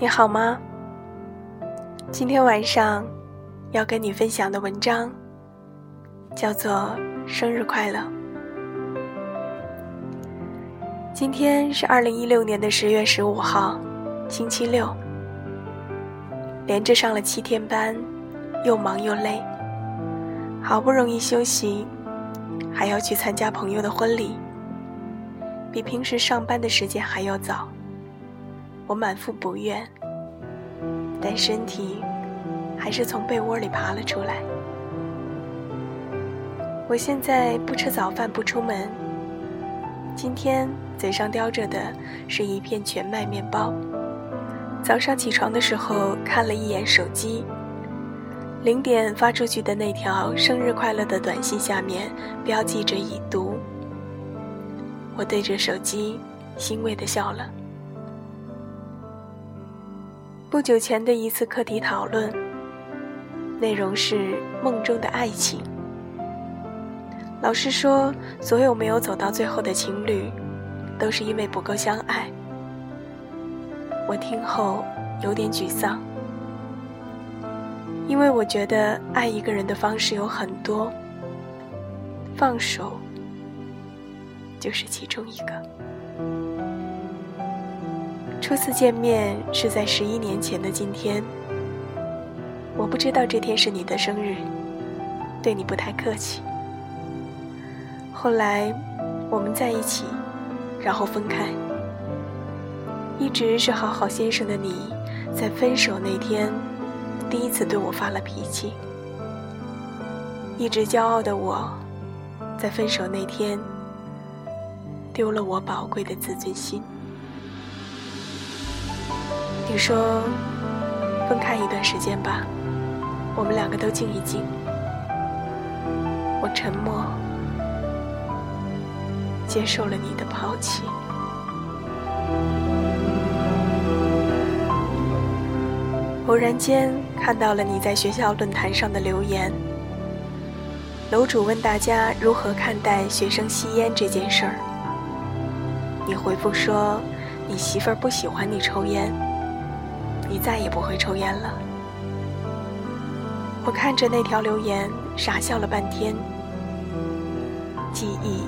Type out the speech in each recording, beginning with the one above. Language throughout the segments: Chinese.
你好吗？今天晚上要跟你分享的文章叫做《生日快乐》。今天是二零一六年的十月十五号，星期六，连着上了七天班，又忙又累，好不容易休息，还要去参加朋友的婚礼，比平时上班的时间还要早。我满腹不愿，但身体还是从被窝里爬了出来。我现在不吃早饭，不出门。今天嘴上叼着的是一片全麦面包。早上起床的时候看了一眼手机，零点发出去的那条“生日快乐”的短信下面标记着已读。我对着手机欣慰的笑了。不久前的一次课题讨论，内容是梦中的爱情。老师说，所有没有走到最后的情侣，都是因为不够相爱。我听后有点沮丧，因为我觉得爱一个人的方式有很多，放手就是其中一个。初次见面是在十一年前的今天，我不知道这天是你的生日，对你不太客气。后来我们在一起，然后分开。一直是好好先生的你，在分手那天第一次对我发了脾气。一直骄傲的我，在分手那天丢了我宝贵的自尊心。你说，分开一段时间吧，我们两个都静一静。我沉默，接受了你的抛弃。偶然间看到了你在学校论坛上的留言，楼主问大家如何看待学生吸烟这件事儿。你回复说，你媳妇儿不喜欢你抽烟。你再也不会抽烟了。我看着那条留言，傻笑了半天。记忆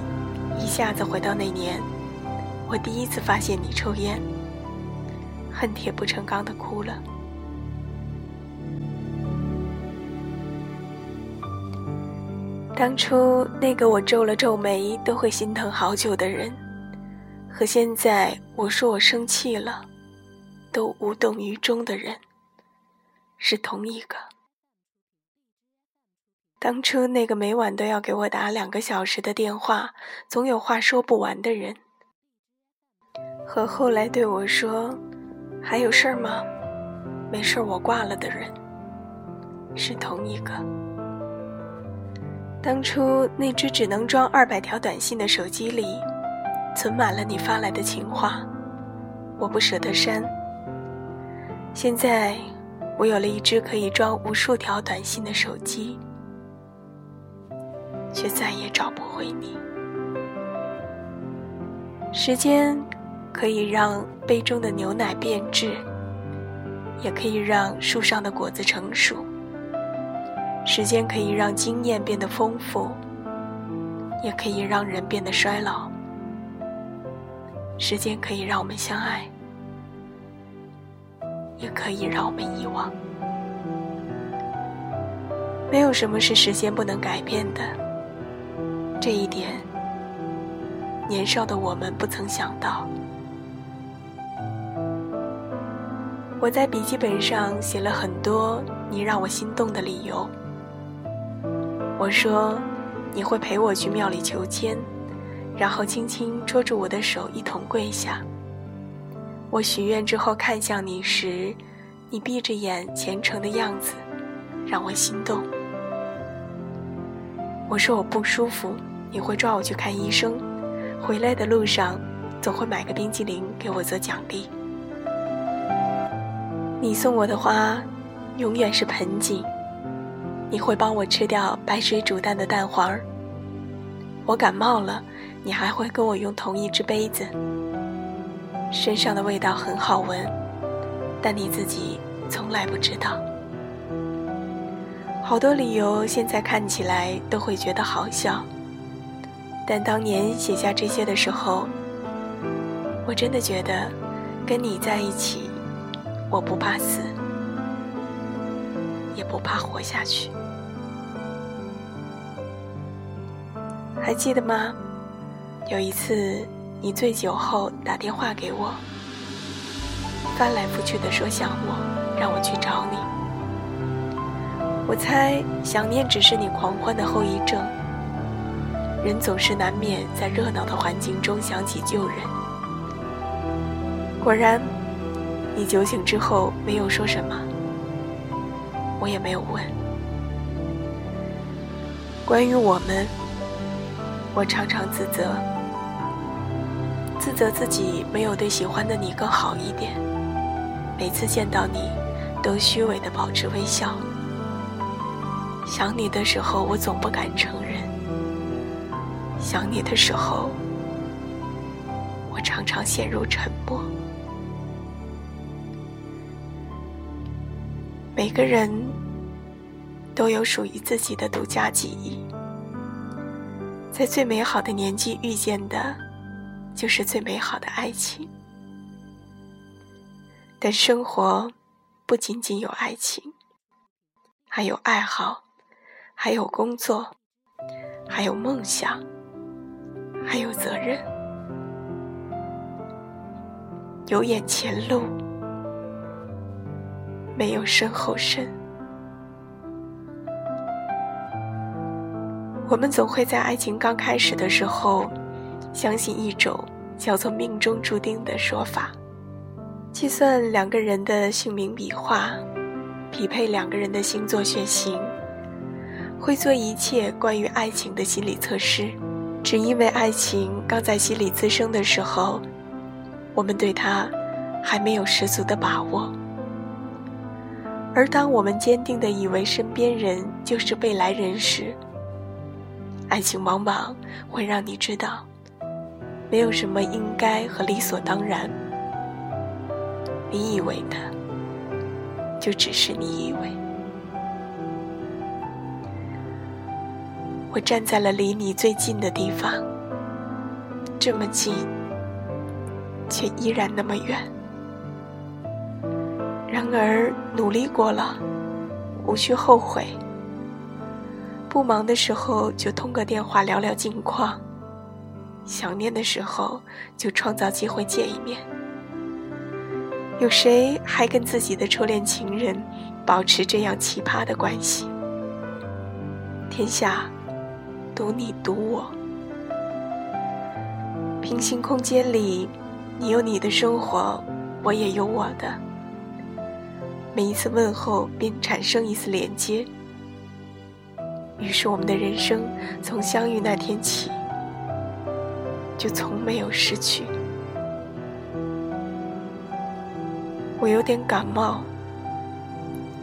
一下子回到那年，我第一次发现你抽烟，恨铁不成钢的哭了。当初那个我皱了皱眉都会心疼好久的人，和现在我说我生气了。都无动于衷的人，是同一个。当初那个每晚都要给我打两个小时的电话，总有话说不完的人，和后来对我说“还有事儿吗？没事儿，我挂了”的人，是同一个。当初那只只能装二百条短信的手机里，存满了你发来的情话，我不舍得删。现在，我有了一只可以装无数条短信的手机，却再也找不回你。时间可以让杯中的牛奶变质，也可以让树上的果子成熟。时间可以让经验变得丰富，也可以让人变得衰老。时间可以让我们相爱。也可以让我们遗忘。没有什么是时间不能改变的，这一点，年少的我们不曾想到。我在笔记本上写了很多你让我心动的理由。我说，你会陪我去庙里求签，然后轻轻捉住我的手，一同跪下。我许愿之后看向你时，你闭着眼虔诚的样子，让我心动。我说我不舒服，你会抓我去看医生，回来的路上总会买个冰激凌给我做奖励。你送我的花，永远是盆景，你会帮我吃掉白水煮蛋的蛋黄儿。我感冒了，你还会跟我用同一只杯子。身上的味道很好闻，但你自己从来不知道。好多理由现在看起来都会觉得好笑，但当年写下这些的时候，我真的觉得跟你在一起，我不怕死，也不怕活下去。还记得吗？有一次你醉酒后打电话给我，翻来覆去的说想我，让我去找你。我猜想念只是你狂欢的后遗症。人总是难免在热闹的环境中想起旧人。果然，你酒醒之后没有说什么，我也没有问。关于我们，我常常自责，自责自己没有对喜欢的你更好一点。每次见到你，都虚伪的保持微笑。想你的时候，我总不敢承认；想你的时候，我常常陷入沉默。每个人都有属于自己的独家记忆，在最美好的年纪遇见的，就是最美好的爱情。但生活不仅仅有爱情，还有爱好。还有工作，还有梦想，还有责任，有眼前路，没有身后身。我们总会在爱情刚开始的时候，相信一种叫做命中注定的说法，计算两个人的姓名笔画，匹配两个人的星座血型。会做一切关于爱情的心理测试，只因为爱情刚在心里滋生的时候，我们对它还没有十足的把握。而当我们坚定的以为身边人就是未来人时，爱情往往会让你知道，没有什么应该和理所当然。你以为的，就只是你以为。我站在了离你最近的地方，这么近，却依然那么远。然而努力过了，无需后悔。不忙的时候就通个电话聊聊近况，想念的时候就创造机会见一面。有谁还跟自己的初恋情人保持这样奇葩的关系？天下。独你，独我。平行空间里，你有你的生活，我也有我的。每一次问候，便产生一丝连接。于是，我们的人生从相遇那天起，就从没有失去。我有点感冒，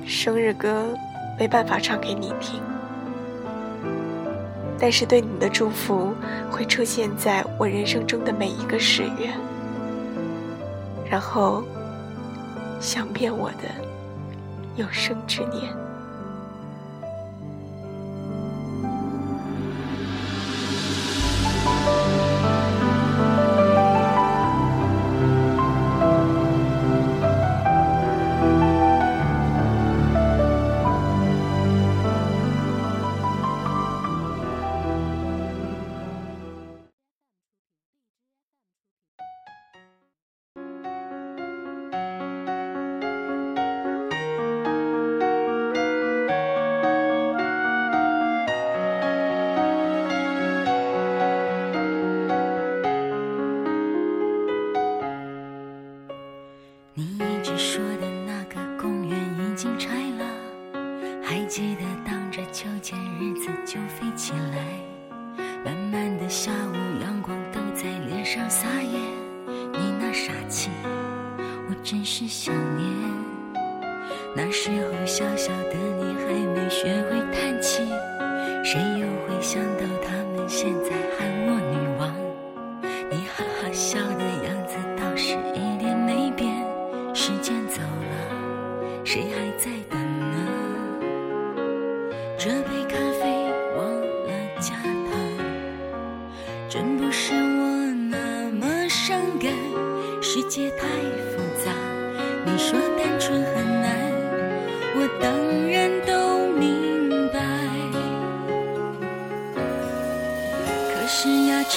生日歌没办法唱给你听。但是对你的祝福会出现在我人生中的每一个十月，然后想遍我的有生之年。是想念，那时候小小的你还没学会叹气，谁又会想到他们现在？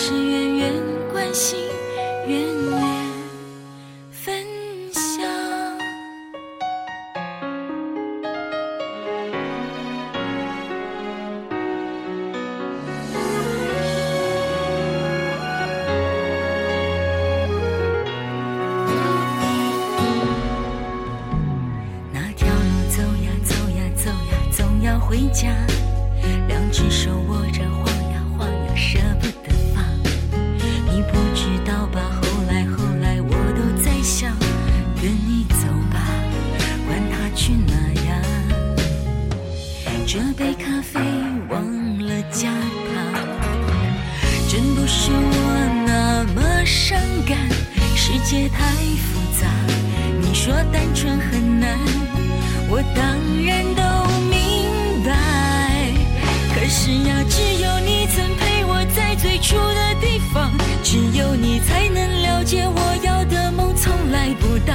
是远远关心，远远分享。那条路走呀走呀走呀，总要回家。是我那么伤感。世界太复杂，你说单纯很难，我当然都明白。可是呀，只有你曾陪我在最初的地方，只有你才能了解我要的梦从来不大。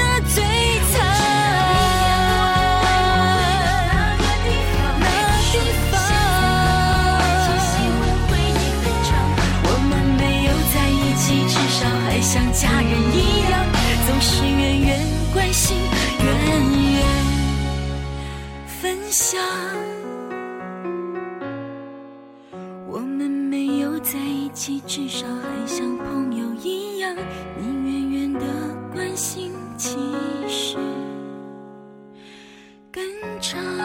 更长。